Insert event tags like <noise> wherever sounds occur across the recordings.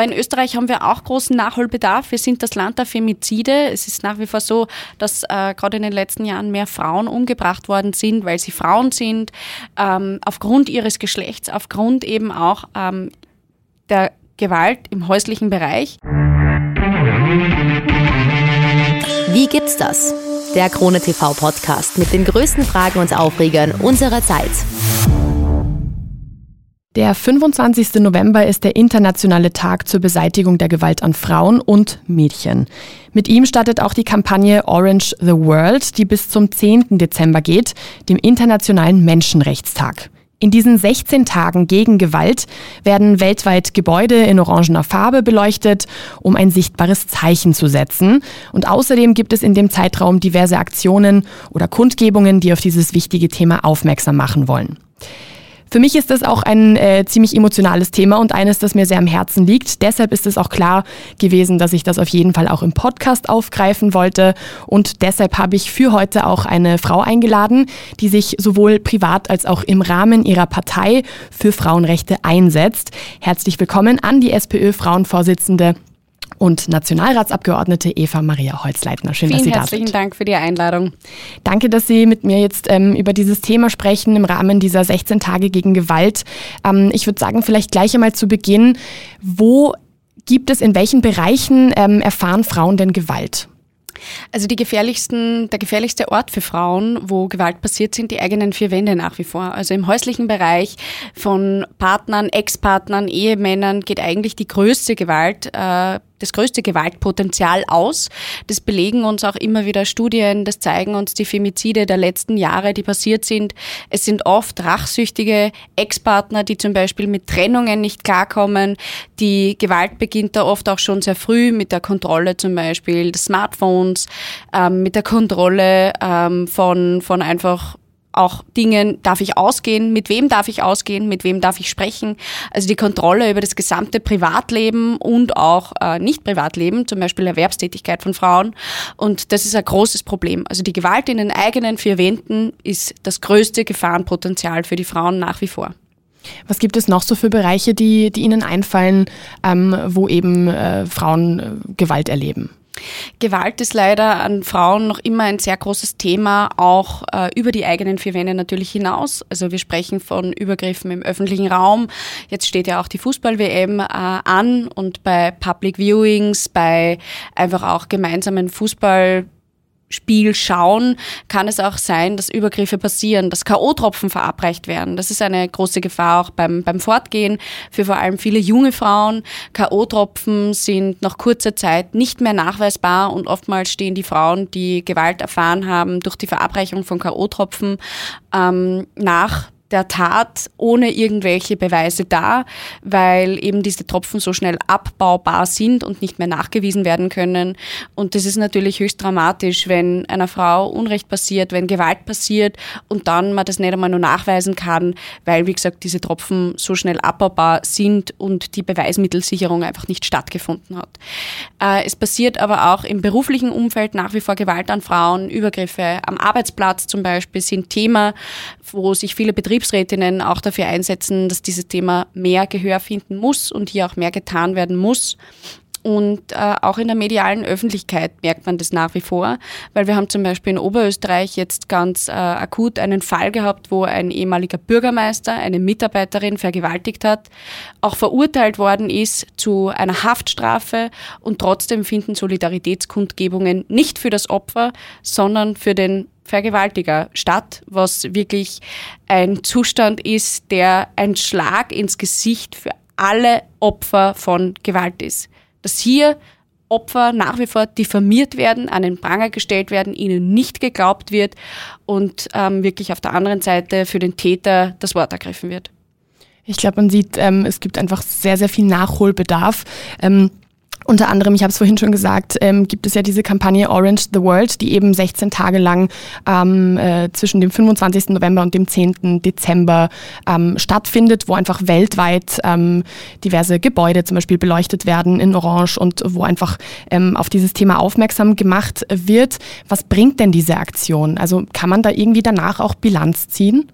Aber in Österreich haben wir auch großen Nachholbedarf. Wir sind das Land der Femizide. Es ist nach wie vor so, dass äh, gerade in den letzten Jahren mehr Frauen umgebracht worden sind, weil sie Frauen sind, ähm, aufgrund ihres Geschlechts, aufgrund eben auch ähm, der Gewalt im häuslichen Bereich. Wie gibt's das? Der Krone TV Podcast mit den größten Fragen und Aufregern unserer Zeit. Der 25. November ist der internationale Tag zur Beseitigung der Gewalt an Frauen und Mädchen. Mit ihm startet auch die Kampagne Orange the World, die bis zum 10. Dezember geht, dem Internationalen Menschenrechtstag. In diesen 16 Tagen gegen Gewalt werden weltweit Gebäude in orangener Farbe beleuchtet, um ein sichtbares Zeichen zu setzen. Und außerdem gibt es in dem Zeitraum diverse Aktionen oder Kundgebungen, die auf dieses wichtige Thema aufmerksam machen wollen. Für mich ist das auch ein äh, ziemlich emotionales Thema und eines, das mir sehr am Herzen liegt. Deshalb ist es auch klar gewesen, dass ich das auf jeden Fall auch im Podcast aufgreifen wollte. Und deshalb habe ich für heute auch eine Frau eingeladen, die sich sowohl privat als auch im Rahmen ihrer Partei für Frauenrechte einsetzt. Herzlich willkommen an die SPÖ-Frauenvorsitzende und Nationalratsabgeordnete Eva Maria Holzleitner. Schön, Vielen dass Sie da sind. Herzlichen Dank für die Einladung. Danke, dass Sie mit mir jetzt ähm, über dieses Thema sprechen im Rahmen dieser 16 Tage gegen Gewalt. Ähm, ich würde sagen, vielleicht gleich einmal zu Beginn, wo gibt es, in welchen Bereichen ähm, erfahren Frauen denn Gewalt? Also die gefährlichsten, der gefährlichste Ort für Frauen, wo Gewalt passiert, sind die eigenen vier Wände nach wie vor. Also im häuslichen Bereich von Partnern, Ex-Partnern, Ehemännern geht eigentlich die größte Gewalt äh, das größte Gewaltpotenzial aus. Das belegen uns auch immer wieder Studien, das zeigen uns die Femizide der letzten Jahre, die passiert sind. Es sind oft rachsüchtige Ex-Partner, die zum Beispiel mit Trennungen nicht klarkommen. Die Gewalt beginnt da oft auch schon sehr früh mit der Kontrolle zum Beispiel des Smartphones, ähm, mit der Kontrolle ähm, von, von einfach auch Dingen, darf ich ausgehen, mit wem darf ich ausgehen, mit wem darf ich sprechen. Also die Kontrolle über das gesamte Privatleben und auch äh, Nicht-Privatleben, zum Beispiel Erwerbstätigkeit von Frauen. Und das ist ein großes Problem. Also die Gewalt in den eigenen vier Wänden ist das größte Gefahrenpotenzial für die Frauen nach wie vor. Was gibt es noch so für Bereiche, die, die Ihnen einfallen, ähm, wo eben äh, Frauen äh, Gewalt erleben? Gewalt ist leider an Frauen noch immer ein sehr großes Thema, auch äh, über die eigenen vier Wände natürlich hinaus. Also wir sprechen von Übergriffen im öffentlichen Raum. Jetzt steht ja auch die Fußball-WM äh, an und bei Public Viewings, bei einfach auch gemeinsamen Fußball Spiel schauen, kann es auch sein, dass Übergriffe passieren, dass K.O.-Tropfen verabreicht werden. Das ist eine große Gefahr auch beim, beim Fortgehen für vor allem viele junge Frauen. K.O.-Tropfen sind nach kurzer Zeit nicht mehr nachweisbar und oftmals stehen die Frauen, die Gewalt erfahren haben, durch die Verabreichung von K.O.-Tropfen ähm, nach der Tat ohne irgendwelche Beweise da, weil eben diese Tropfen so schnell abbaubar sind und nicht mehr nachgewiesen werden können. Und das ist natürlich höchst dramatisch, wenn einer Frau Unrecht passiert, wenn Gewalt passiert und dann man das nicht einmal nur nachweisen kann, weil, wie gesagt, diese Tropfen so schnell abbaubar sind und die Beweismittelsicherung einfach nicht stattgefunden hat. Äh, es passiert aber auch im beruflichen Umfeld nach wie vor Gewalt an Frauen, Übergriffe am Arbeitsplatz zum Beispiel sind Thema, wo sich viele Betriebe Betriebsrätinnen auch dafür einsetzen, dass dieses Thema mehr Gehör finden muss und hier auch mehr getan werden muss. Und äh, auch in der medialen Öffentlichkeit merkt man das nach wie vor, weil wir haben zum Beispiel in Oberösterreich jetzt ganz äh, akut einen Fall gehabt, wo ein ehemaliger Bürgermeister eine Mitarbeiterin vergewaltigt hat, auch verurteilt worden ist zu einer Haftstrafe und trotzdem finden Solidaritätskundgebungen nicht für das Opfer, sondern für den Vergewaltiger statt, was wirklich ein Zustand ist, der ein Schlag ins Gesicht für alle Opfer von Gewalt ist. Dass hier Opfer nach wie vor diffamiert werden, an den Pranger gestellt werden, ihnen nicht geglaubt wird und ähm, wirklich auf der anderen Seite für den Täter das Wort ergriffen wird. Ich glaube, man sieht, ähm, es gibt einfach sehr, sehr viel Nachholbedarf. Ähm, unter anderem, ich habe es vorhin schon gesagt, ähm, gibt es ja diese Kampagne Orange the World, die eben 16 Tage lang ähm, äh, zwischen dem 25. November und dem 10. Dezember ähm, stattfindet, wo einfach weltweit ähm, diverse Gebäude zum Beispiel beleuchtet werden in Orange und wo einfach ähm, auf dieses Thema aufmerksam gemacht wird. Was bringt denn diese Aktion? Also kann man da irgendwie danach auch Bilanz ziehen?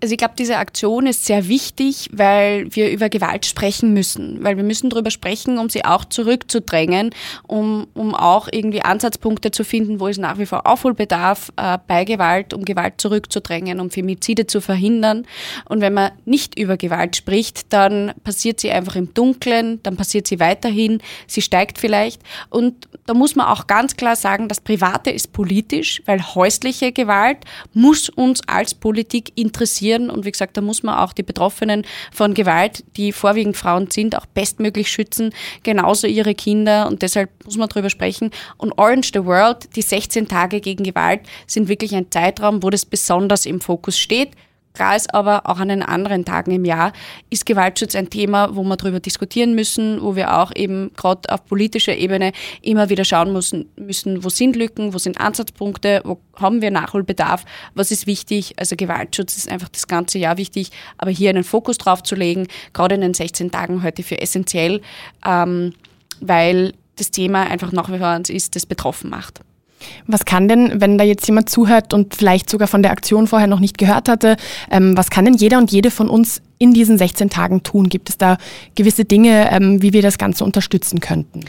Also ich glaube, diese Aktion ist sehr wichtig, weil wir über Gewalt sprechen müssen, weil wir müssen darüber sprechen, um sie auch zurückzudrängen, um, um auch irgendwie Ansatzpunkte zu finden, wo es nach wie vor Aufholbedarf äh, bei Gewalt, um Gewalt zurückzudrängen, um Femizide zu verhindern. Und wenn man nicht über Gewalt spricht, dann passiert sie einfach im Dunkeln, dann passiert sie weiterhin, sie steigt vielleicht. Und da muss man auch ganz klar sagen, das Private ist politisch, weil häusliche Gewalt muss uns als Politik interessieren. Und wie gesagt, da muss man auch die Betroffenen von Gewalt, die vorwiegend Frauen sind, auch bestmöglich schützen, genauso ihre Kinder. Und deshalb muss man darüber sprechen. Und Orange the World, die 16 Tage gegen Gewalt, sind wirklich ein Zeitraum, wo das besonders im Fokus steht. Klar ist aber, auch an den anderen Tagen im Jahr ist Gewaltschutz ein Thema, wo wir darüber diskutieren müssen, wo wir auch eben gerade auf politischer Ebene immer wieder schauen müssen, müssen, wo sind Lücken, wo sind Ansatzpunkte, wo haben wir Nachholbedarf, was ist wichtig. Also Gewaltschutz ist einfach das ganze Jahr wichtig, aber hier einen Fokus drauf zu legen, gerade in den 16 Tagen heute für essentiell, ähm, weil das Thema einfach nach wie vor ist, das betroffen macht. Was kann denn, wenn da jetzt jemand zuhört und vielleicht sogar von der Aktion vorher noch nicht gehört hatte, ähm, was kann denn jeder und jede von uns in diesen 16 Tagen tun? Gibt es da gewisse Dinge, ähm, wie wir das Ganze unterstützen könnten?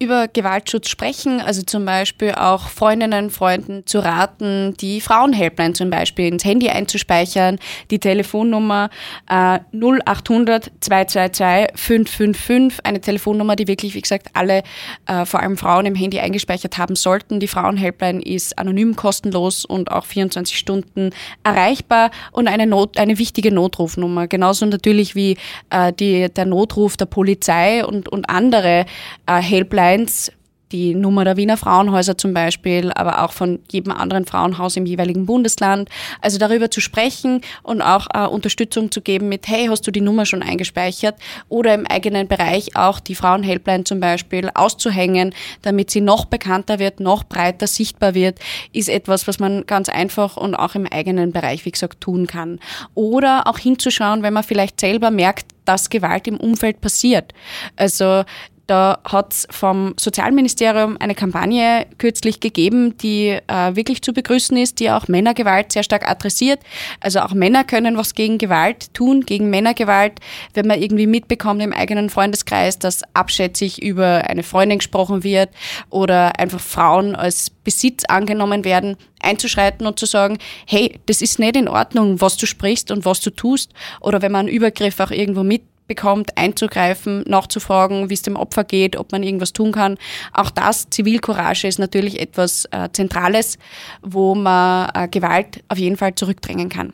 Über Gewaltschutz sprechen, also zum Beispiel auch Freundinnen, Freunden zu raten, die Frauenhelpline zum Beispiel ins Handy einzuspeichern, die Telefonnummer äh, 0800 222 555, eine Telefonnummer, die wirklich, wie gesagt, alle, äh, vor allem Frauen im Handy eingespeichert haben sollten. Die Frauenhelpline ist anonym, kostenlos und auch 24 Stunden erreichbar und eine, Not, eine wichtige Notrufnummer. Genau genauso natürlich wie äh, die, der Notruf der Polizei und, und andere äh, Helplines die Nummer der Wiener Frauenhäuser zum Beispiel, aber auch von jedem anderen Frauenhaus im jeweiligen Bundesland. Also darüber zu sprechen und auch äh, Unterstützung zu geben mit, hey, hast du die Nummer schon eingespeichert? Oder im eigenen Bereich auch die Frauenhelpline zum Beispiel auszuhängen, damit sie noch bekannter wird, noch breiter sichtbar wird, ist etwas, was man ganz einfach und auch im eigenen Bereich, wie gesagt, tun kann. Oder auch hinzuschauen, wenn man vielleicht selber merkt, dass Gewalt im Umfeld passiert. Also da hat es vom Sozialministerium eine Kampagne kürzlich gegeben, die äh, wirklich zu begrüßen ist, die auch Männergewalt sehr stark adressiert. Also auch Männer können was gegen Gewalt tun, gegen Männergewalt. Wenn man irgendwie mitbekommt im eigenen Freundeskreis, dass abschätzig über eine Freundin gesprochen wird oder einfach Frauen als Besitz angenommen werden, einzuschreiten und zu sagen, hey, das ist nicht in Ordnung, was du sprichst und was du tust. Oder wenn man einen Übergriff auch irgendwo mit bekommt, einzugreifen, nachzufragen, wie es dem Opfer geht, ob man irgendwas tun kann. Auch das, Zivilcourage, ist natürlich etwas äh, Zentrales, wo man äh, Gewalt auf jeden Fall zurückdrängen kann.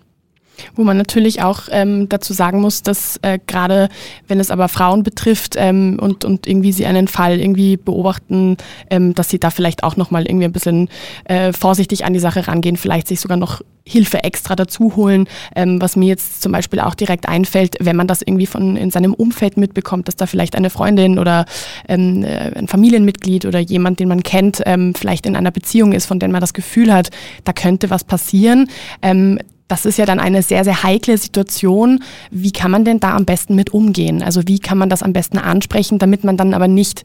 Wo man natürlich auch ähm, dazu sagen muss, dass äh, gerade wenn es aber Frauen betrifft ähm, und, und irgendwie sie einen Fall irgendwie beobachten, ähm, dass sie da vielleicht auch nochmal irgendwie ein bisschen äh, vorsichtig an die Sache rangehen, vielleicht sich sogar noch Hilfe extra dazu holen, ähm, was mir jetzt zum Beispiel auch direkt einfällt, wenn man das irgendwie von in seinem Umfeld mitbekommt, dass da vielleicht eine Freundin oder ähm, äh, ein Familienmitglied oder jemand, den man kennt, ähm, vielleicht in einer Beziehung ist, von der man das Gefühl hat, da könnte was passieren. Ähm, das ist ja dann eine sehr, sehr heikle Situation. Wie kann man denn da am besten mit umgehen? Also wie kann man das am besten ansprechen, damit man dann aber nicht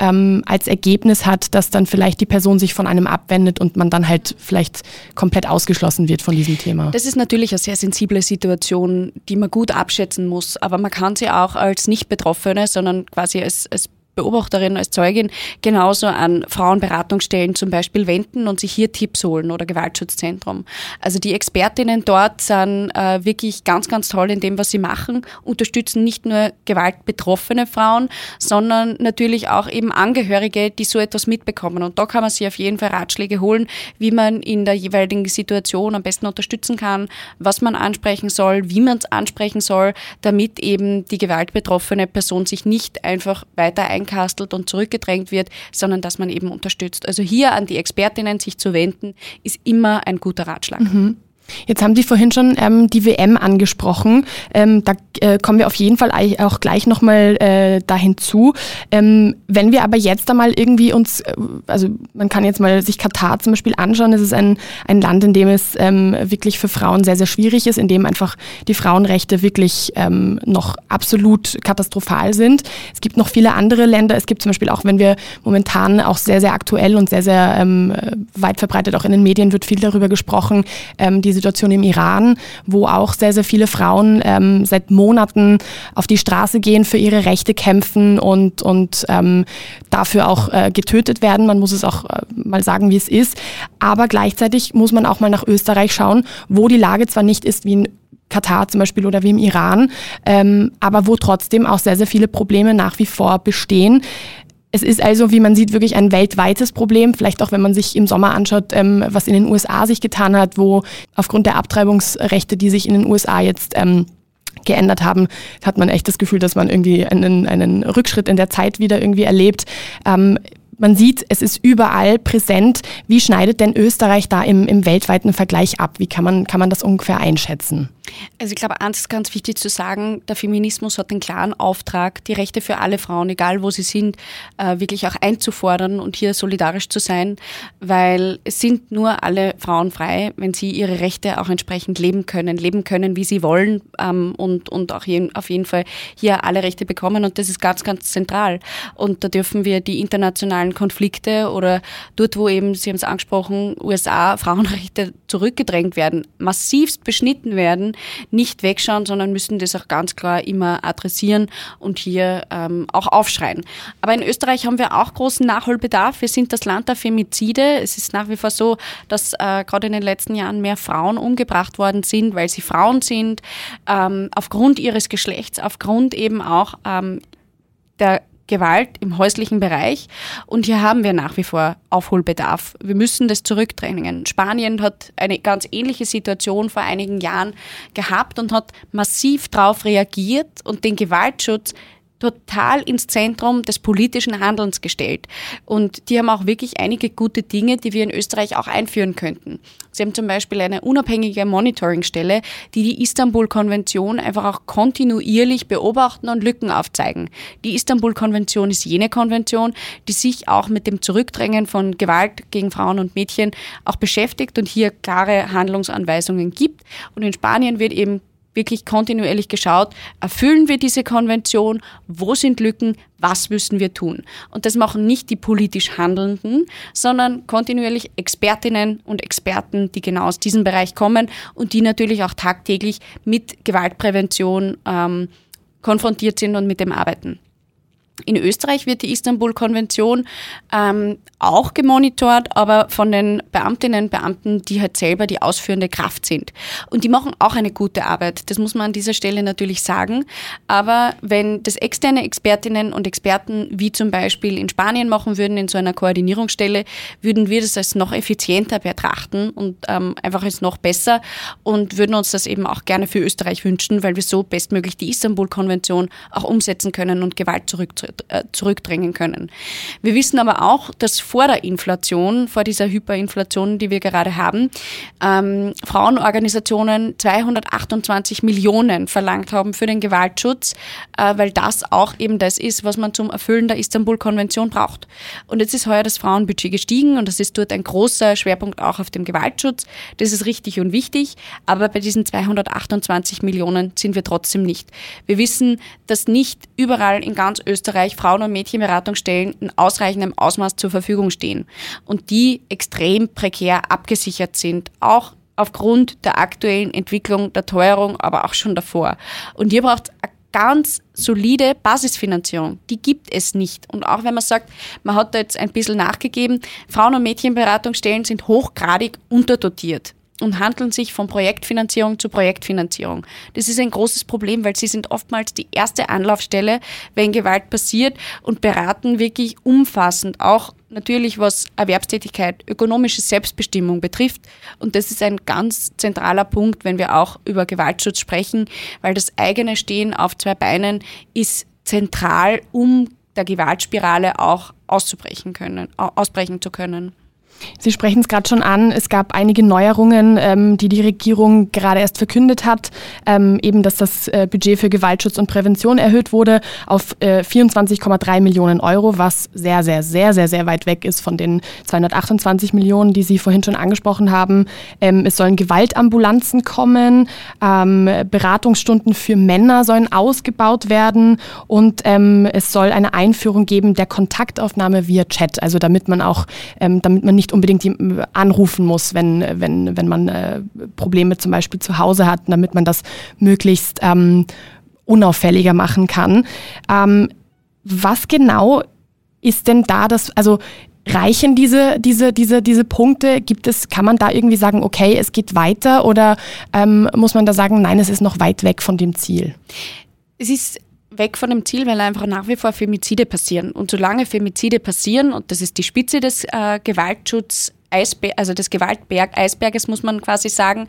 ähm, als Ergebnis hat, dass dann vielleicht die Person sich von einem abwendet und man dann halt vielleicht komplett ausgeschlossen wird von diesem Thema? Das ist natürlich eine sehr sensible Situation, die man gut abschätzen muss. Aber man kann sie auch als Nicht-Betroffene, sondern quasi als, als Beobachterin, als Zeugin genauso an Frauenberatungsstellen zum Beispiel wenden und sich hier Tipps holen oder Gewaltschutzzentrum. Also die Expertinnen dort sind äh, wirklich ganz, ganz toll in dem, was sie machen, unterstützen nicht nur gewaltbetroffene Frauen, sondern natürlich auch eben Angehörige, die so etwas mitbekommen. Und da kann man sich auf jeden Fall Ratschläge holen, wie man in der jeweiligen Situation am besten unterstützen kann, was man ansprechen soll, wie man es ansprechen soll, damit eben die gewaltbetroffene Person sich nicht einfach weiter einkauft einkastelt und zurückgedrängt wird, sondern dass man eben unterstützt. Also hier an die Expertinnen sich zu wenden, ist immer ein guter Ratschlag. Mhm. Jetzt haben Sie vorhin schon ähm, die WM angesprochen. Ähm, da äh, kommen wir auf jeden Fall auch gleich nochmal äh, dahin zu. Ähm, wenn wir aber jetzt einmal irgendwie uns, äh, also man kann jetzt mal sich Katar zum Beispiel anschauen, es ist ein, ein Land, in dem es ähm, wirklich für Frauen sehr, sehr schwierig ist, in dem einfach die Frauenrechte wirklich ähm, noch absolut katastrophal sind. Es gibt noch viele andere Länder. Es gibt zum Beispiel auch, wenn wir momentan auch sehr, sehr aktuell und sehr, sehr ähm, weit verbreitet auch in den Medien wird viel darüber gesprochen, diese Situation im Iran, wo auch sehr, sehr viele Frauen ähm, seit Monaten auf die Straße gehen, für ihre Rechte kämpfen und, und ähm, dafür auch äh, getötet werden. Man muss es auch äh, mal sagen, wie es ist. Aber gleichzeitig muss man auch mal nach Österreich schauen, wo die Lage zwar nicht ist wie in Katar zum Beispiel oder wie im Iran, ähm, aber wo trotzdem auch sehr, sehr viele Probleme nach wie vor bestehen. Es ist also, wie man sieht, wirklich ein weltweites Problem. Vielleicht auch, wenn man sich im Sommer anschaut, ähm, was in den USA sich getan hat, wo aufgrund der Abtreibungsrechte, die sich in den USA jetzt ähm, geändert haben, hat man echt das Gefühl, dass man irgendwie einen, einen Rückschritt in der Zeit wieder irgendwie erlebt. Ähm, man sieht, es ist überall präsent. Wie schneidet denn Österreich da im, im weltweiten Vergleich ab? Wie kann man, kann man das ungefähr einschätzen? Also ich glaube, eins ist ganz wichtig zu sagen, der Feminismus hat den klaren Auftrag, die Rechte für alle Frauen, egal wo sie sind, äh, wirklich auch einzufordern und hier solidarisch zu sein, weil es sind nur alle Frauen frei, wenn sie ihre Rechte auch entsprechend leben können, leben können, wie sie wollen ähm, und, und auch auf jeden Fall hier alle Rechte bekommen und das ist ganz, ganz zentral. Und da dürfen wir die internationalen Konflikte oder dort, wo eben, Sie haben es angesprochen, USA Frauenrechte zurückgedrängt werden, massivst beschnitten werden, nicht wegschauen, sondern müssen das auch ganz klar immer adressieren und hier ähm, auch aufschreien. Aber in Österreich haben wir auch großen Nachholbedarf. Wir sind das Land der Femizide. Es ist nach wie vor so, dass äh, gerade in den letzten Jahren mehr Frauen umgebracht worden sind, weil sie Frauen sind, ähm, aufgrund ihres Geschlechts, aufgrund eben auch ähm, der Gewalt im häuslichen Bereich. Und hier haben wir nach wie vor Aufholbedarf. Wir müssen das zurückdrängen. Spanien hat eine ganz ähnliche Situation vor einigen Jahren gehabt und hat massiv darauf reagiert und den Gewaltschutz total ins Zentrum des politischen Handelns gestellt. Und die haben auch wirklich einige gute Dinge, die wir in Österreich auch einführen könnten. Sie haben zum Beispiel eine unabhängige Monitoringstelle, die die Istanbul-Konvention einfach auch kontinuierlich beobachten und Lücken aufzeigen. Die Istanbul-Konvention ist jene Konvention, die sich auch mit dem Zurückdrängen von Gewalt gegen Frauen und Mädchen auch beschäftigt und hier klare Handlungsanweisungen gibt. Und in Spanien wird eben wirklich kontinuierlich geschaut, erfüllen wir diese Konvention, wo sind Lücken, was müssen wir tun. Und das machen nicht die politisch Handelnden, sondern kontinuierlich Expertinnen und Experten, die genau aus diesem Bereich kommen und die natürlich auch tagtäglich mit Gewaltprävention ähm, konfrontiert sind und mit dem arbeiten. In Österreich wird die Istanbul-Konvention ähm, auch gemonitort, aber von den Beamtinnen und Beamten, die halt selber die ausführende Kraft sind. Und die machen auch eine gute Arbeit. Das muss man an dieser Stelle natürlich sagen. Aber wenn das externe Expertinnen und Experten, wie zum Beispiel in Spanien machen würden, in so einer Koordinierungsstelle, würden wir das als noch effizienter betrachten und ähm, einfach als noch besser und würden uns das eben auch gerne für Österreich wünschen, weil wir so bestmöglich die Istanbul-Konvention auch umsetzen können und Gewalt zurückzuführen zurückdrängen können. Wir wissen aber auch, dass vor der Inflation, vor dieser Hyperinflation, die wir gerade haben, ähm, Frauenorganisationen 228 Millionen verlangt haben für den Gewaltschutz, äh, weil das auch eben das ist, was man zum Erfüllen der Istanbul-Konvention braucht. Und jetzt ist heuer das Frauenbudget gestiegen und das ist dort ein großer Schwerpunkt auch auf dem Gewaltschutz. Das ist richtig und wichtig, aber bei diesen 228 Millionen sind wir trotzdem nicht. Wir wissen, dass nicht überall in ganz Österreich Bereich Frauen- und Mädchenberatungsstellen in ausreichendem Ausmaß zur Verfügung stehen und die extrem prekär abgesichert sind, auch aufgrund der aktuellen Entwicklung der Teuerung, aber auch schon davor. Und hier braucht es ganz solide Basisfinanzierung. Die gibt es nicht. Und auch wenn man sagt, man hat da jetzt ein bisschen nachgegeben, Frauen- und Mädchenberatungsstellen sind hochgradig unterdotiert und handeln sich von Projektfinanzierung zu Projektfinanzierung. Das ist ein großes Problem, weil sie sind oftmals die erste Anlaufstelle, wenn Gewalt passiert und beraten wirklich umfassend, auch natürlich was Erwerbstätigkeit, ökonomische Selbstbestimmung betrifft. Und das ist ein ganz zentraler Punkt, wenn wir auch über Gewaltschutz sprechen, weil das eigene Stehen auf zwei Beinen ist zentral, um der Gewaltspirale auch auszubrechen können, ausbrechen zu können. Sie sprechen es gerade schon an. Es gab einige Neuerungen, ähm, die die Regierung gerade erst verkündet hat. Ähm, eben, dass das äh, Budget für Gewaltschutz und Prävention erhöht wurde auf äh, 24,3 Millionen Euro, was sehr, sehr, sehr, sehr, sehr weit weg ist von den 228 Millionen, die Sie vorhin schon angesprochen haben. Ähm, es sollen Gewaltambulanzen kommen, ähm, Beratungsstunden für Männer sollen ausgebaut werden und ähm, es soll eine Einführung geben der Kontaktaufnahme via Chat, also damit man auch, ähm, damit man nicht unbedingt anrufen muss, wenn, wenn, wenn man äh, Probleme zum Beispiel zu Hause hat, damit man das möglichst ähm, unauffälliger machen kann. Ähm, was genau ist denn da das, also reichen diese, diese, diese, diese Punkte? Gibt es, kann man da irgendwie sagen, okay, es geht weiter oder ähm, muss man da sagen, nein, es ist noch weit weg von dem Ziel? Es ist weg von dem Ziel, weil einfach nach wie vor Femizide passieren. Und solange Femizide passieren, und das ist die Spitze des äh, Gewaltschutzes, Eisberg, also des Gewaltberg-Eisberges, muss man quasi sagen.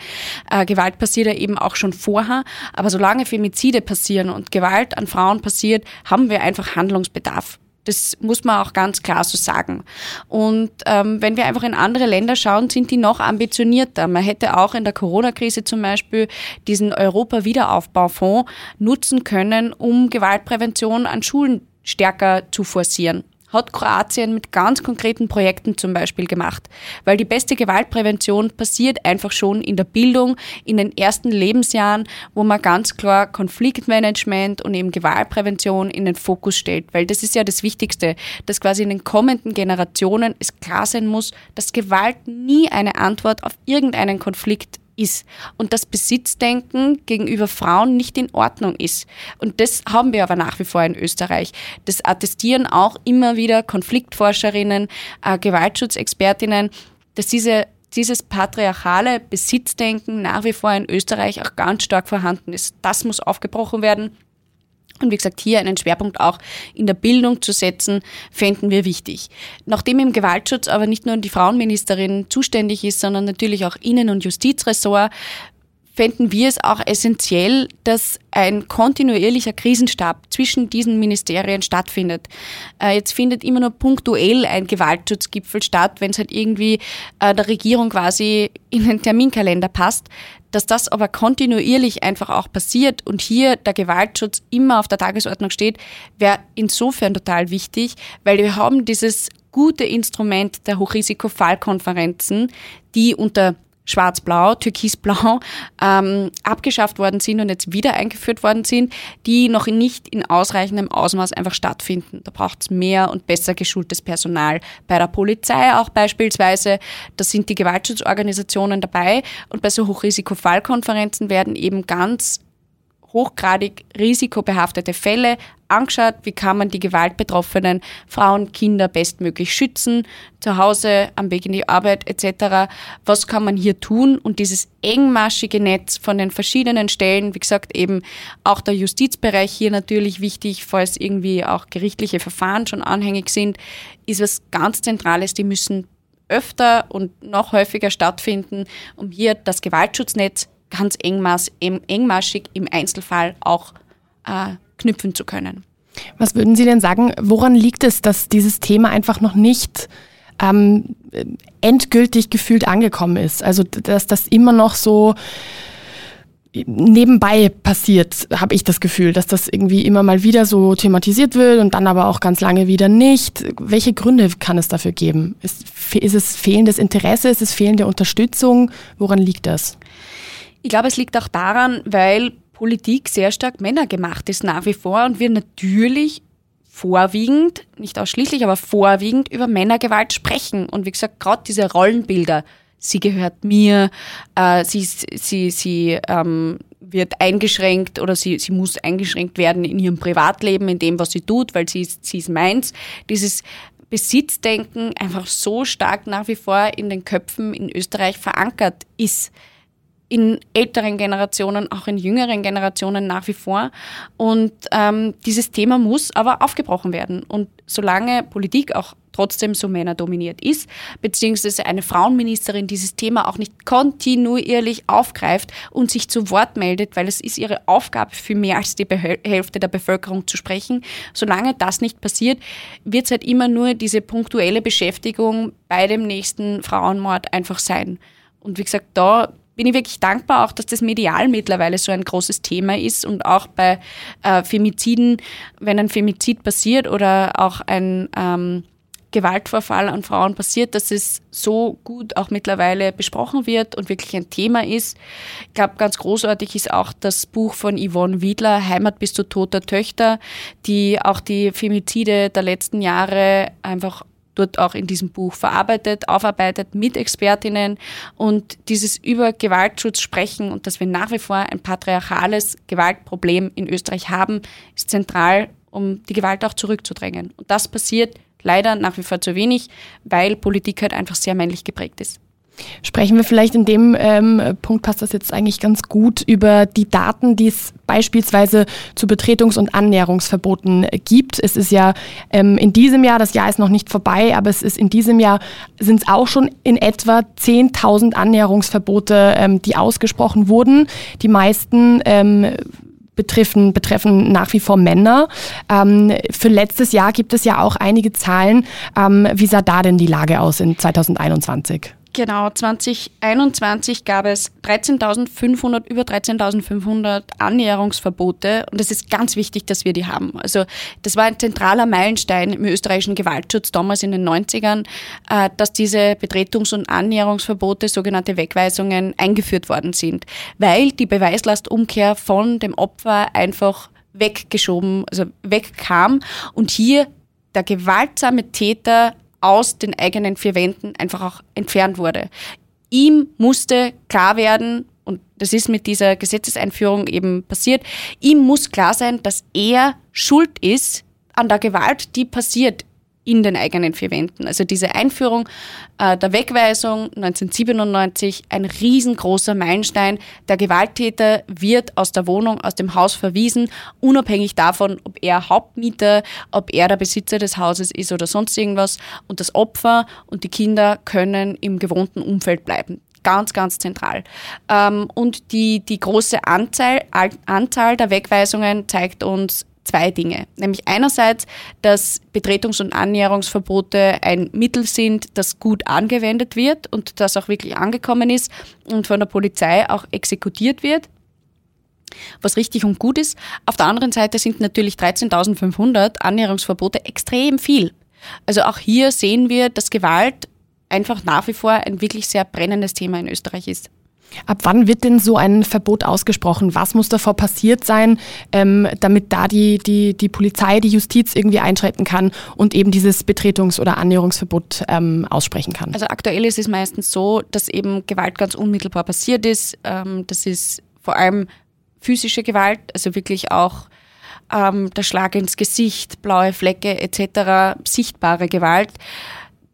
Äh, Gewalt passiert ja eben auch schon vorher. Aber solange Femizide passieren und Gewalt an Frauen passiert, haben wir einfach Handlungsbedarf. Das muss man auch ganz klar so sagen. Und ähm, wenn wir einfach in andere Länder schauen, sind die noch ambitionierter. Man hätte auch in der Corona-Krise zum Beispiel diesen Europa-Wiederaufbaufonds nutzen können, um Gewaltprävention an Schulen stärker zu forcieren hat Kroatien mit ganz konkreten Projekten zum Beispiel gemacht. Weil die beste Gewaltprävention passiert einfach schon in der Bildung, in den ersten Lebensjahren, wo man ganz klar Konfliktmanagement und eben Gewaltprävention in den Fokus stellt. Weil das ist ja das Wichtigste, dass quasi in den kommenden Generationen es klar sein muss, dass Gewalt nie eine Antwort auf irgendeinen Konflikt ist und das Besitzdenken gegenüber Frauen nicht in Ordnung ist. Und das haben wir aber nach wie vor in Österreich. Das attestieren auch immer wieder Konfliktforscherinnen, äh, Gewaltschutzexpertinnen, dass diese dieses patriarchale Besitzdenken nach wie vor in Österreich auch ganz stark vorhanden ist. Das muss aufgebrochen werden. Und wie gesagt, hier einen Schwerpunkt auch in der Bildung zu setzen, fänden wir wichtig. Nachdem im Gewaltschutz aber nicht nur die Frauenministerin zuständig ist, sondern natürlich auch Innen- und Justizressort, fänden wir es auch essentiell, dass ein kontinuierlicher Krisenstab zwischen diesen Ministerien stattfindet. Äh, jetzt findet immer nur punktuell ein Gewaltschutzgipfel statt, wenn es halt irgendwie äh, der Regierung quasi in den Terminkalender passt. Dass das aber kontinuierlich einfach auch passiert und hier der Gewaltschutz immer auf der Tagesordnung steht, wäre insofern total wichtig, weil wir haben dieses gute Instrument der Hochrisikofallkonferenzen, die unter Schwarz-Blau, Türkis-Blau ähm, abgeschafft worden sind und jetzt wieder eingeführt worden sind, die noch nicht in ausreichendem Ausmaß einfach stattfinden. Da braucht es mehr und besser geschultes Personal. Bei der Polizei auch beispielsweise, da sind die Gewaltschutzorganisationen dabei und bei so Hochrisikofallkonferenzen werden eben ganz hochgradig risikobehaftete Fälle angeschaut, wie kann man die gewaltbetroffenen Frauen, Kinder bestmöglich schützen, zu Hause, am Weg in die Arbeit etc. Was kann man hier tun? Und dieses engmaschige Netz von den verschiedenen Stellen, wie gesagt, eben auch der Justizbereich hier natürlich wichtig, falls irgendwie auch gerichtliche Verfahren schon anhängig sind, ist was ganz Zentrales. Die müssen öfter und noch häufiger stattfinden, um hier das Gewaltschutznetz ganz engmaß, engmaschig im Einzelfall auch äh, knüpfen zu können. Was würden Sie denn sagen, woran liegt es, dass dieses Thema einfach noch nicht ähm, endgültig gefühlt angekommen ist? Also dass das immer noch so nebenbei passiert, habe ich das Gefühl, dass das irgendwie immer mal wieder so thematisiert wird und dann aber auch ganz lange wieder nicht. Welche Gründe kann es dafür geben? Ist, ist es fehlendes Interesse? Ist es fehlende Unterstützung? Woran liegt das? Ich glaube, es liegt auch daran, weil Politik sehr stark männergemacht ist nach wie vor und wir natürlich vorwiegend, nicht ausschließlich, aber vorwiegend über Männergewalt sprechen. Und wie gesagt, gerade diese Rollenbilder, sie gehört mir, äh, sie, sie, sie ähm, wird eingeschränkt oder sie, sie muss eingeschränkt werden in ihrem Privatleben, in dem, was sie tut, weil sie, sie ist meins. Dieses Besitzdenken einfach so stark nach wie vor in den Köpfen in Österreich verankert ist in älteren Generationen, auch in jüngeren Generationen nach wie vor. Und ähm, dieses Thema muss aber aufgebrochen werden. Und solange Politik auch trotzdem so männerdominiert ist, beziehungsweise eine Frauenministerin dieses Thema auch nicht kontinuierlich aufgreift und sich zu Wort meldet, weil es ist ihre Aufgabe, für mehr als die Hälfte der Bevölkerung zu sprechen. Solange das nicht passiert, wird es halt immer nur diese punktuelle Beschäftigung bei dem nächsten Frauenmord einfach sein. Und wie gesagt, da bin ich wirklich dankbar auch, dass das medial mittlerweile so ein großes Thema ist und auch bei äh, Femiziden, wenn ein Femizid passiert oder auch ein ähm, Gewaltvorfall an Frauen passiert, dass es so gut auch mittlerweile besprochen wird und wirklich ein Thema ist. Ich glaube, ganz großartig ist auch das Buch von Yvonne Wiedler, Heimat bis zu toter Töchter, die auch die Femizide der letzten Jahre einfach dort auch in diesem Buch verarbeitet, aufarbeitet mit Expertinnen und dieses über Gewaltschutz sprechen und dass wir nach wie vor ein patriarchales Gewaltproblem in Österreich haben, ist zentral, um die Gewalt auch zurückzudrängen. Und das passiert leider nach wie vor zu wenig, weil Politik halt einfach sehr männlich geprägt ist. Sprechen wir vielleicht in dem ähm, Punkt, passt das jetzt eigentlich ganz gut, über die Daten, die es beispielsweise zu Betretungs- und Annäherungsverboten gibt. Es ist ja ähm, in diesem Jahr, das Jahr ist noch nicht vorbei, aber es ist in diesem Jahr, sind es auch schon in etwa 10.000 Annäherungsverbote, ähm, die ausgesprochen wurden. Die meisten ähm, betreffen, betreffen nach wie vor Männer. Ähm, für letztes Jahr gibt es ja auch einige Zahlen. Ähm, wie sah da denn die Lage aus in 2021? Genau, 2021 gab es 13.500, über 13.500 Annäherungsverbote und es ist ganz wichtig, dass wir die haben. Also das war ein zentraler Meilenstein im österreichischen Gewaltschutz damals in den 90ern, äh, dass diese Betretungs- und Annäherungsverbote, sogenannte Wegweisungen, eingeführt worden sind, weil die Beweislastumkehr von dem Opfer einfach weggeschoben, also wegkam und hier der gewaltsame Täter aus den eigenen vier Wänden einfach auch entfernt wurde. Ihm musste klar werden, und das ist mit dieser Gesetzeseinführung eben passiert, ihm muss klar sein, dass er schuld ist an der Gewalt, die passiert in den eigenen vier Wänden. Also diese Einführung äh, der Wegweisung 1997, ein riesengroßer Meilenstein. Der Gewalttäter wird aus der Wohnung, aus dem Haus verwiesen, unabhängig davon, ob er Hauptmieter, ob er der Besitzer des Hauses ist oder sonst irgendwas. Und das Opfer und die Kinder können im gewohnten Umfeld bleiben ganz, ganz zentral. Ähm, und die, die große Anzahl, Anzahl der Wegweisungen zeigt uns, zwei Dinge. Nämlich einerseits, dass Betretungs- und Annäherungsverbote ein Mittel sind, das gut angewendet wird und das auch wirklich angekommen ist und von der Polizei auch exekutiert wird was richtig und gut ist. Auf der anderen Seite sind natürlich 13.500 Annäherungsverbote extrem viel. Also auch hier sehen wir, dass Gewalt einfach nach wie vor ein wirklich sehr brennendes Thema in Österreich ist. Ab wann wird denn so ein Verbot ausgesprochen? Was muss davor passiert sein, ähm, damit da die, die, die Polizei, die Justiz irgendwie einschreiten kann und eben dieses Betretungs- oder Annäherungsverbot ähm, aussprechen kann? Also aktuell ist es meistens so, dass eben Gewalt ganz unmittelbar passiert ist. Ähm, das ist vor allem physische Gewalt, also wirklich auch ähm, der Schlag ins Gesicht, blaue Flecke etc., sichtbare Gewalt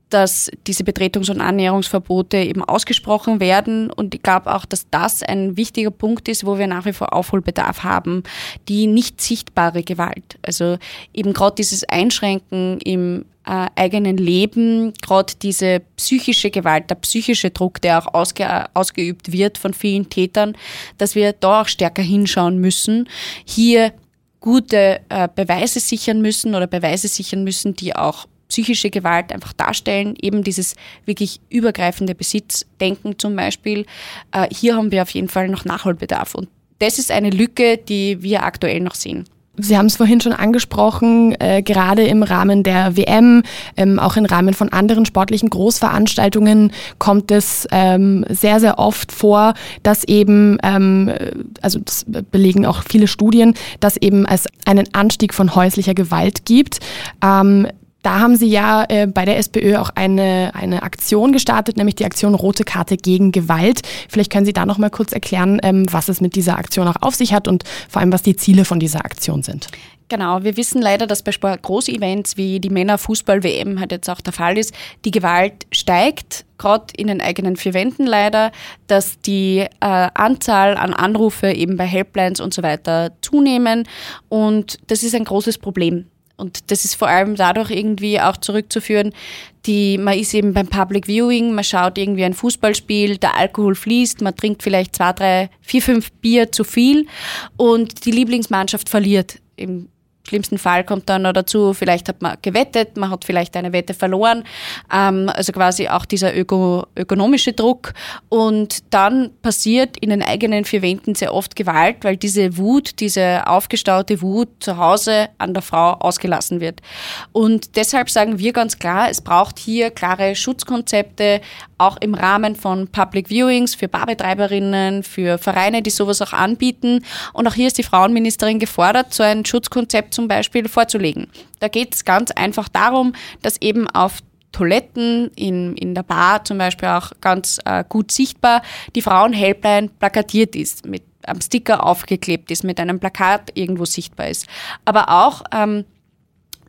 dass diese Betretungs- und Annäherungsverbote eben ausgesprochen werden. Und ich glaube auch, dass das ein wichtiger Punkt ist, wo wir nach wie vor Aufholbedarf haben. Die nicht sichtbare Gewalt. Also eben gerade dieses Einschränken im äh, eigenen Leben, gerade diese psychische Gewalt, der psychische Druck, der auch ausge ausgeübt wird von vielen Tätern, dass wir da auch stärker hinschauen müssen. Hier gute äh, Beweise sichern müssen oder Beweise sichern müssen, die auch psychische Gewalt einfach darstellen, eben dieses wirklich übergreifende Besitzdenken zum Beispiel. Äh, hier haben wir auf jeden Fall noch Nachholbedarf. Und das ist eine Lücke, die wir aktuell noch sehen. Sie haben es vorhin schon angesprochen, äh, gerade im Rahmen der WM, ähm, auch im Rahmen von anderen sportlichen Großveranstaltungen kommt es ähm, sehr, sehr oft vor, dass eben, ähm, also das belegen auch viele Studien, dass eben es einen Anstieg von häuslicher Gewalt gibt. Ähm, da haben Sie ja äh, bei der SPÖ auch eine, eine Aktion gestartet, nämlich die Aktion Rote Karte gegen Gewalt. Vielleicht können Sie da noch mal kurz erklären, ähm, was es mit dieser Aktion auch auf sich hat und vor allem, was die Ziele von dieser Aktion sind. Genau, wir wissen leider, dass bei Großevents wie die Männerfußball-WM halt jetzt auch der Fall ist, die Gewalt steigt, gerade in den eigenen vier Wänden leider, dass die äh, Anzahl an Anrufe eben bei Helplines und so weiter zunehmen und das ist ein großes Problem und das ist vor allem dadurch irgendwie auch zurückzuführen, die, man ist eben beim Public Viewing, man schaut irgendwie ein Fußballspiel, der Alkohol fließt, man trinkt vielleicht zwei, drei, vier, fünf Bier zu viel und die Lieblingsmannschaft verliert. Im schlimmsten Fall kommt dann noch dazu, vielleicht hat man gewettet, man hat vielleicht eine Wette verloren, ähm, also quasi auch dieser öko ökonomische Druck. Und dann passiert in den eigenen vier Wänden sehr oft Gewalt, weil diese Wut, diese aufgestaute Wut zu Hause an der Frau ausgelassen wird. Und deshalb sagen wir ganz klar, es braucht hier klare Schutzkonzepte, auch im Rahmen von Public Viewings für Barbetreiberinnen, für Vereine, die sowas auch anbieten. Und auch hier ist die Frauenministerin gefordert, so ein Schutzkonzept zum Beispiel vorzulegen. Da geht es ganz einfach darum, dass eben auf Toiletten, in, in der Bar zum Beispiel auch ganz äh, gut sichtbar, die Frauenhelpline plakatiert ist, mit einem Sticker aufgeklebt ist, mit einem Plakat irgendwo sichtbar ist. Aber auch ähm,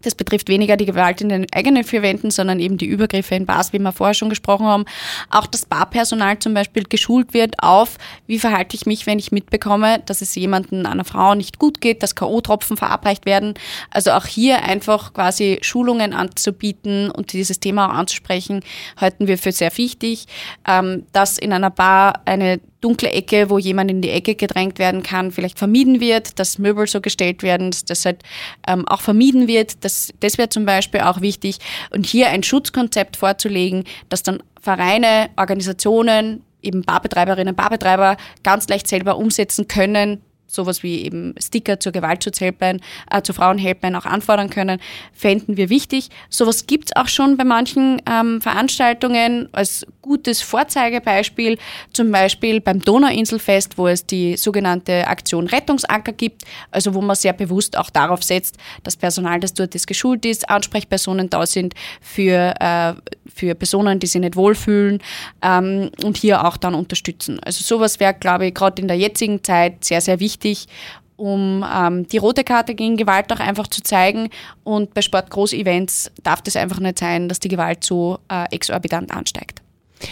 das betrifft weniger die Gewalt in den eigenen vier Wänden, sondern eben die Übergriffe in Bars, wie wir vorher schon gesprochen haben. Auch das Barpersonal zum Beispiel geschult wird auf, wie verhalte ich mich, wenn ich mitbekomme, dass es jemanden, einer Frau nicht gut geht, dass K.O.-Tropfen verabreicht werden. Also auch hier einfach quasi Schulungen anzubieten und dieses Thema auch anzusprechen, halten wir für sehr wichtig. Ähm, dass in einer Bar eine dunkle Ecke, wo jemand in die Ecke gedrängt werden kann, vielleicht vermieden wird, dass Möbel so gestellt werden, dass das halt ähm, auch vermieden wird. Das, das wäre zum Beispiel auch wichtig. Und hier ein Schutzkonzept vorzulegen, dass dann Vereine, Organisationen, eben Barbetreiberinnen, Barbetreiber ganz leicht selber umsetzen können, sowas wie eben Sticker zur Gewaltschutzhelpline, äh, zur Frauenhelpline auch anfordern können, fänden wir wichtig. Sowas gibt's auch schon bei manchen ähm, Veranstaltungen als gutes Vorzeigebeispiel, zum Beispiel beim Donauinselfest, wo es die sogenannte Aktion Rettungsanker gibt, also wo man sehr bewusst auch darauf setzt, dass Personal, das dort ist, geschult ist, Ansprechpersonen da sind für, äh, für Personen, die sich nicht wohlfühlen ähm, und hier auch dann unterstützen. Also sowas wäre, glaube ich, gerade in der jetzigen Zeit sehr, sehr wichtig wichtig, um ähm, die rote Karte gegen Gewalt auch einfach zu zeigen. Und bei Sportgroßevents darf das einfach nicht sein, dass die Gewalt so äh, exorbitant ansteigt.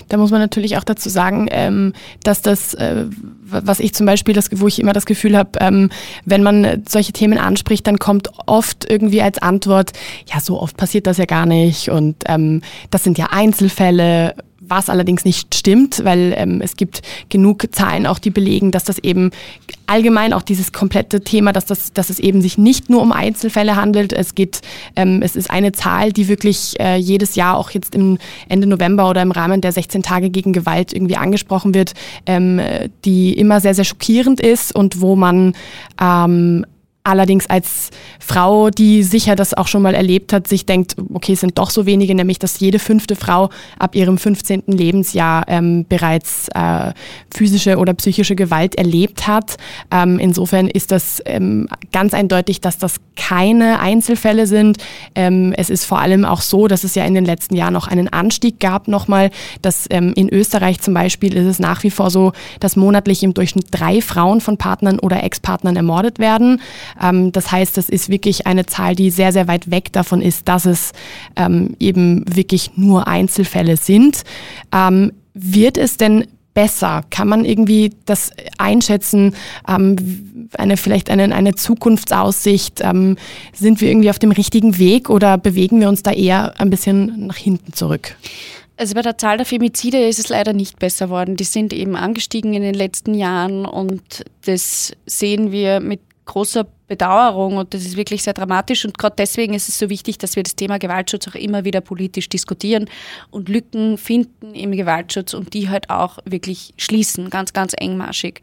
Da muss man natürlich auch dazu sagen, ähm, dass das, äh, was ich zum Beispiel, wo ich immer das Gefühl habe, ähm, wenn man solche Themen anspricht, dann kommt oft irgendwie als Antwort, ja, so oft passiert das ja gar nicht und ähm, das sind ja Einzelfälle was allerdings nicht stimmt, weil ähm, es gibt genug Zahlen auch, die belegen, dass das eben allgemein auch dieses komplette Thema, dass, das, dass es eben sich nicht nur um Einzelfälle handelt. Es geht, ähm, es ist eine Zahl, die wirklich äh, jedes Jahr auch jetzt im Ende November oder im Rahmen der 16 Tage gegen Gewalt irgendwie angesprochen wird, ähm, die immer sehr, sehr schockierend ist und wo man ähm, allerdings als Frau, die sicher das auch schon mal erlebt hat, sich denkt, okay, es sind doch so wenige, nämlich dass jede fünfte Frau ab ihrem 15. Lebensjahr ähm, bereits äh, physische oder psychische Gewalt erlebt hat. Ähm, insofern ist das ähm, ganz eindeutig, dass das keine Einzelfälle sind. Ähm, es ist vor allem auch so, dass es ja in den letzten Jahren noch einen Anstieg gab nochmal, dass ähm, in Österreich zum Beispiel ist es nach wie vor so, dass monatlich im Durchschnitt drei Frauen von Partnern oder Ex-Partnern ermordet werden. Ähm, das heißt, das ist wirklich eine Zahl, die sehr, sehr weit weg davon ist, dass es ähm, eben wirklich nur Einzelfälle sind. Ähm, wird es denn besser? Kann man irgendwie das einschätzen? Eine, vielleicht eine, eine Zukunftsaussicht? Sind wir irgendwie auf dem richtigen Weg oder bewegen wir uns da eher ein bisschen nach hinten zurück? Also bei der Zahl der Femizide ist es leider nicht besser worden. Die sind eben angestiegen in den letzten Jahren und das sehen wir mit großer Bedauerung und das ist wirklich sehr dramatisch. Und gerade deswegen ist es so wichtig, dass wir das Thema Gewaltschutz auch immer wieder politisch diskutieren und Lücken finden im Gewaltschutz und die halt auch wirklich schließen, ganz, ganz engmaschig,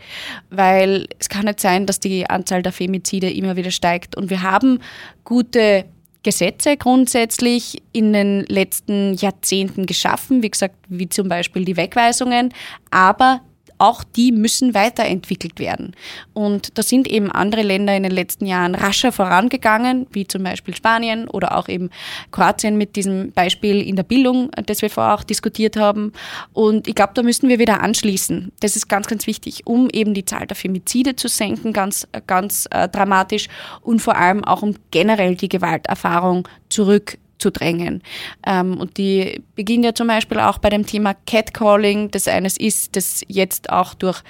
weil es kann nicht sein, dass die Anzahl der Femizide immer wieder steigt. Und wir haben gute Gesetze grundsätzlich in den letzten Jahrzehnten geschaffen, wie gesagt, wie zum Beispiel die Wegweisungen, aber auch die müssen weiterentwickelt werden. Und da sind eben andere Länder in den letzten Jahren rascher vorangegangen, wie zum Beispiel Spanien oder auch eben Kroatien mit diesem Beispiel in der Bildung, das wir vorher auch diskutiert haben. Und ich glaube, da müssen wir wieder anschließen. Das ist ganz, ganz wichtig, um eben die Zahl der Femizide zu senken, ganz, ganz äh, dramatisch und vor allem auch um generell die Gewalterfahrung zurück drängen. Ähm, und die beginnen ja zum Beispiel auch bei dem Thema Catcalling, das eines ist, das jetzt auch durch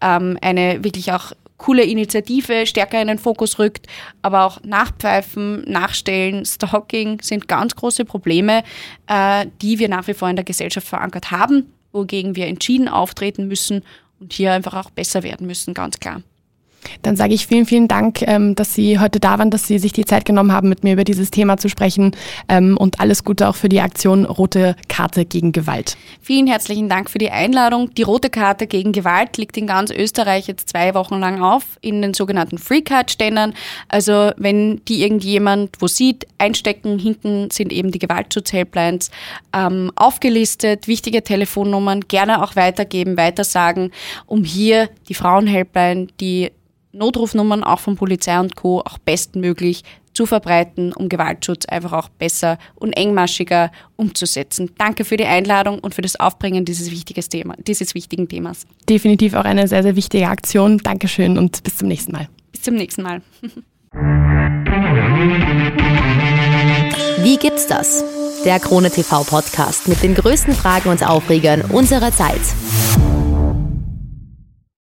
ähm, eine wirklich auch coole Initiative stärker in den Fokus rückt, aber auch Nachpfeifen, Nachstellen, Stalking sind ganz große Probleme, äh, die wir nach wie vor in der Gesellschaft verankert haben, wogegen wir entschieden auftreten müssen und hier einfach auch besser werden müssen, ganz klar. Dann sage ich vielen, vielen Dank, ähm, dass Sie heute da waren, dass Sie sich die Zeit genommen haben, mit mir über dieses Thema zu sprechen ähm, und alles Gute auch für die Aktion Rote Karte gegen Gewalt. Vielen herzlichen Dank für die Einladung. Die Rote Karte gegen Gewalt liegt in ganz Österreich jetzt zwei Wochen lang auf in den sogenannten Free-Card-Ständern. Also wenn die irgendjemand wo sieht, einstecken, hinten sind eben die Gewaltschutzhelplines ähm, aufgelistet, wichtige Telefonnummern, gerne auch weitergeben, weitersagen, um hier die Frauenhelpline, die Notrufnummern auch von Polizei und Co. auch bestmöglich zu verbreiten, um Gewaltschutz einfach auch besser und engmaschiger umzusetzen. Danke für die Einladung und für das Aufbringen dieses, wichtiges Thema, dieses wichtigen Themas. Definitiv auch eine sehr, sehr wichtige Aktion. Dankeschön und bis zum nächsten Mal. Bis zum nächsten Mal. <laughs> Wie gibt's das? Der Krone TV Podcast mit den größten Fragen und Aufregern unserer Zeit.